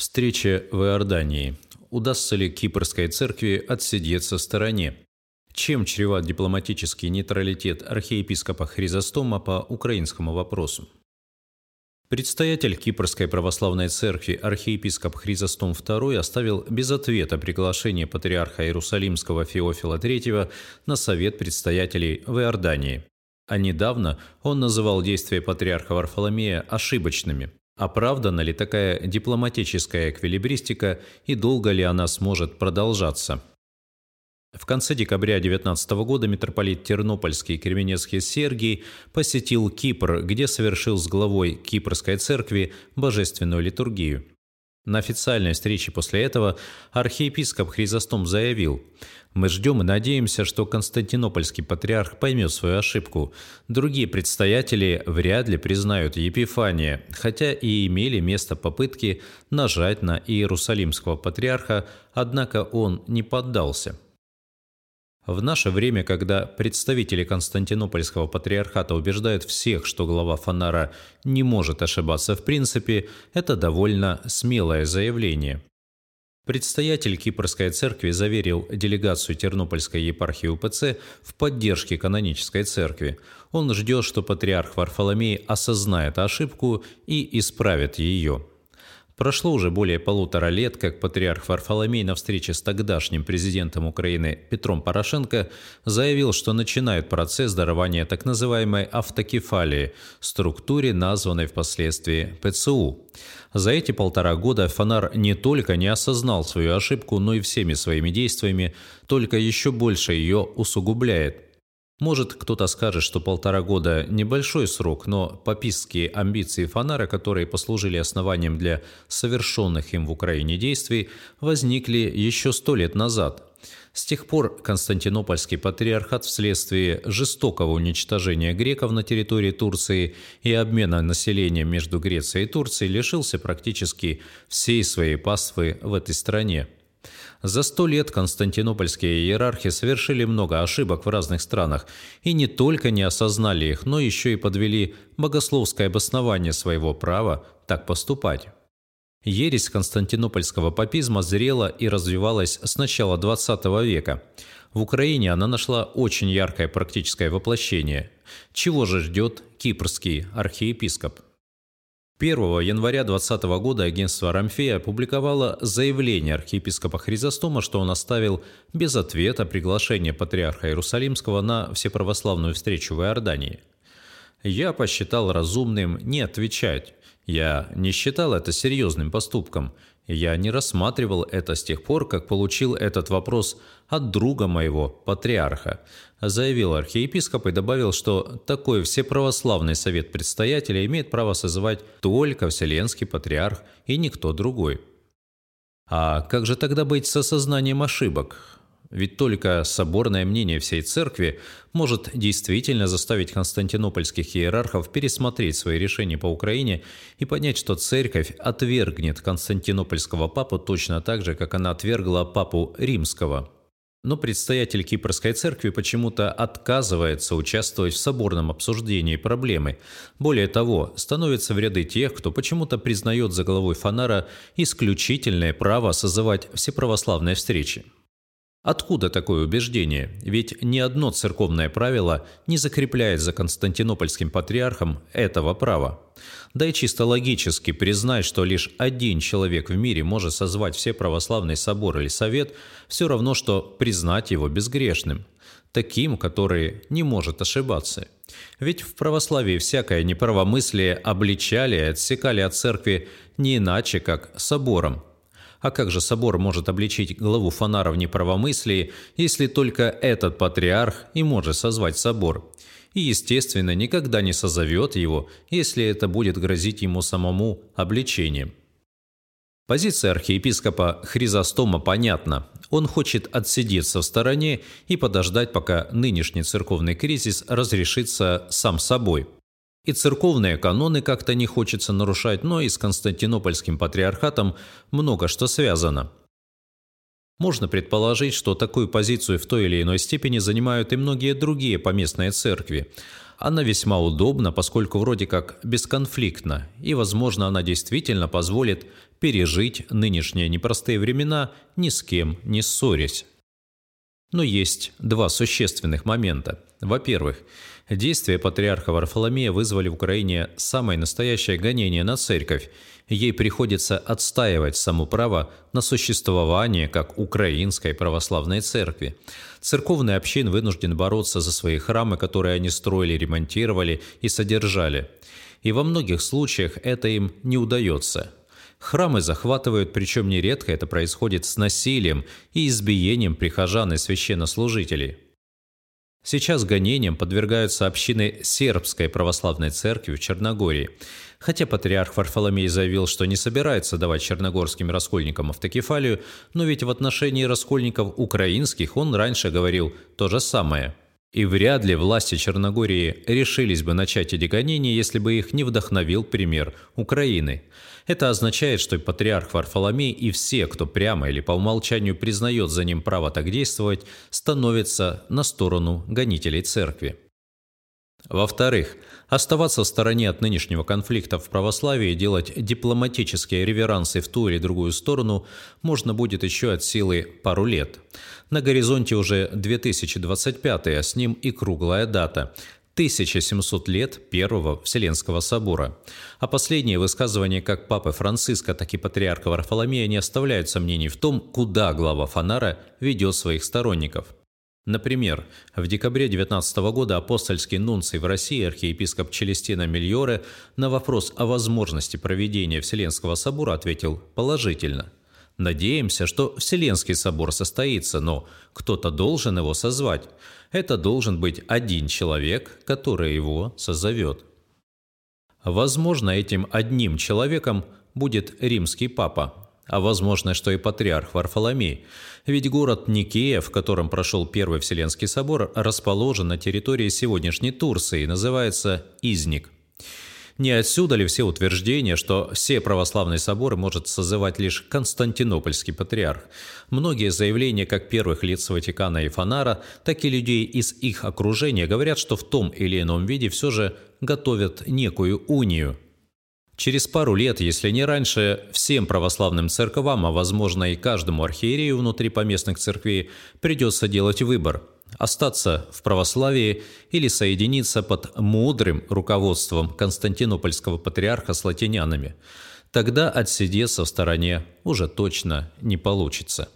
Встреча в Иордании. Удастся ли Кипрской церкви отсидеться в стороне? Чем чреват дипломатический нейтралитет архиепископа Хризостома по украинскому вопросу? Предстоятель Кипрской православной церкви архиепископ Хризостом II оставил без ответа приглашение патриарха Иерусалимского Феофила III на совет предстоятелей в Иордании. А недавно он называл действия патриарха Варфоломея ошибочными. Оправдана ли такая дипломатическая эквилибристика и долго ли она сможет продолжаться? В конце декабря 19 года митрополит Тернопольский Кременецкий Сергий посетил Кипр, где совершил с главой Кипрской церкви божественную литургию. На официальной встрече после этого архиепископ Хризостом заявил «Мы ждем и надеемся, что Константинопольский патриарх поймет свою ошибку. Другие предстоятели вряд ли признают Епифания, хотя и имели место попытки нажать на Иерусалимского патриарха, однако он не поддался». В наше время, когда представители Константинопольского патриархата убеждают всех, что глава Фанара не может ошибаться в принципе, это довольно смелое заявление. Предстоятель Кипрской церкви заверил делегацию Тернопольской епархии УПЦ в поддержке канонической церкви. Он ждет, что патриарх Варфоломей осознает ошибку и исправит ее. Прошло уже более полутора лет, как патриарх Варфоломей на встрече с тогдашним президентом Украины Петром Порошенко заявил, что начинают процесс дарования так называемой автокефалии, структуре, названной впоследствии ПЦУ. За эти полтора года Фонар не только не осознал свою ошибку, но и всеми своими действиями только еще больше ее усугубляет – может, кто-то скажет, что полтора года – небольшой срок, но папистские амбиции Фонара, которые послужили основанием для совершенных им в Украине действий, возникли еще сто лет назад. С тех пор Константинопольский патриархат вследствие жестокого уничтожения греков на территории Турции и обмена населением между Грецией и Турцией лишился практически всей своей паствы в этой стране. За сто лет константинопольские иерархи совершили много ошибок в разных странах и не только не осознали их, но еще и подвели богословское обоснование своего права так поступать. Ересь константинопольского папизма зрела и развивалась с начала XX века. В Украине она нашла очень яркое практическое воплощение. Чего же ждет кипрский архиепископ? 1 января 2020 года агентство «Рамфея» опубликовало заявление архиепископа Хризостома, что он оставил без ответа приглашение патриарха Иерусалимского на всеправославную встречу в Иордании. «Я посчитал разумным не отвечать. Я не считал это серьезным поступком. Я не рассматривал это с тех пор, как получил этот вопрос от друга моего, патриарха, заявил архиепископ и добавил, что такой всеправославный совет предстоятеля имеет право созывать только Вселенский патриарх и никто другой. А как же тогда быть с осознанием ошибок? Ведь только соборное мнение всей церкви может действительно заставить константинопольских иерархов пересмотреть свои решения по Украине и понять, что церковь отвергнет константинопольского папу точно так же, как она отвергла папу римского. Но предстоятель Кипрской церкви почему-то отказывается участвовать в соборном обсуждении проблемы. Более того, становится в ряды тех, кто почему-то признает за головой Фонара исключительное право созывать всеправославные встречи. Откуда такое убеждение? Ведь ни одно церковное правило не закрепляет за Константинопольским патриархом этого права. Да и чисто логически признать, что лишь один человек в мире может созвать все православный собор или совет, все равно, что признать его безгрешным, таким, который не может ошибаться. Ведь в православии всякое неправомыслие обличали и отсекали от церкви не иначе, как собором – а как же собор может обличить главу Фонара в неправомыслии, если только этот патриарх и может созвать собор? И, естественно, никогда не созовет его, если это будет грозить ему самому обличением. Позиция архиепископа Хризостома понятна. Он хочет отсидеться в стороне и подождать, пока нынешний церковный кризис разрешится сам собой – и церковные каноны как-то не хочется нарушать, но и с Константинопольским патриархатом много что связано. Можно предположить, что такую позицию в той или иной степени занимают и многие другие поместные церкви. Она весьма удобна, поскольку вроде как бесконфликтна, и, возможно, она действительно позволит пережить нынешние непростые времена, ни с кем не ссорясь. Но есть два существенных момента. Во-первых, действия патриарха Варфоломея вызвали в Украине самое настоящее гонение на церковь. Ей приходится отстаивать само право на существование как украинской православной церкви. Церковный общин вынужден бороться за свои храмы, которые они строили, ремонтировали и содержали. И во многих случаях это им не удается – Храмы захватывают, причем нередко это происходит с насилием и избиением прихожан и священнослужителей. Сейчас гонениям подвергаются общины Сербской православной церкви в Черногории. Хотя патриарх Варфоломей заявил, что не собирается давать черногорским раскольникам автокефалию, но ведь в отношении раскольников украинских он раньше говорил то же самое – и вряд ли власти Черногории решились бы начать эти гонения, если бы их не вдохновил пример Украины. Это означает, что патриарх Варфоломей и все, кто прямо или по умолчанию признает за ним право так действовать, становятся на сторону гонителей церкви. Во-вторых, оставаться в стороне от нынешнего конфликта в православии и делать дипломатические реверансы в ту или другую сторону можно будет еще от силы пару лет. На горизонте уже 2025, а с ним и круглая дата – 1700 лет Первого Вселенского собора. А последние высказывания как Папы Франциска, так и Патриарха Варфоломея не оставляют сомнений в том, куда глава Фонара ведет своих сторонников – Например, в декабре 19 года апостольский нунций в России архиепископ Челестина Мильоре на вопрос о возможности проведения Вселенского собора ответил положительно. Надеемся, что Вселенский собор состоится, но кто-то должен его созвать. Это должен быть один человек, который его созовет. Возможно, этим одним человеком будет римский папа, а возможно, что и патриарх Варфоломей. Ведь город Никея, в котором прошел Первый Вселенский собор, расположен на территории сегодняшней Турции и называется Изник. Не отсюда ли все утверждения, что все православные соборы может созывать лишь Константинопольский патриарх? Многие заявления как первых лиц Ватикана и Фонара, так и людей из их окружения говорят, что в том или ином виде все же готовят некую унию – Через пару лет, если не раньше, всем православным церквам, а возможно и каждому архиерею внутри поместных церквей, придется делать выбор – остаться в православии или соединиться под мудрым руководством константинопольского патриарха с латинянами. Тогда отсидеться в стороне уже точно не получится.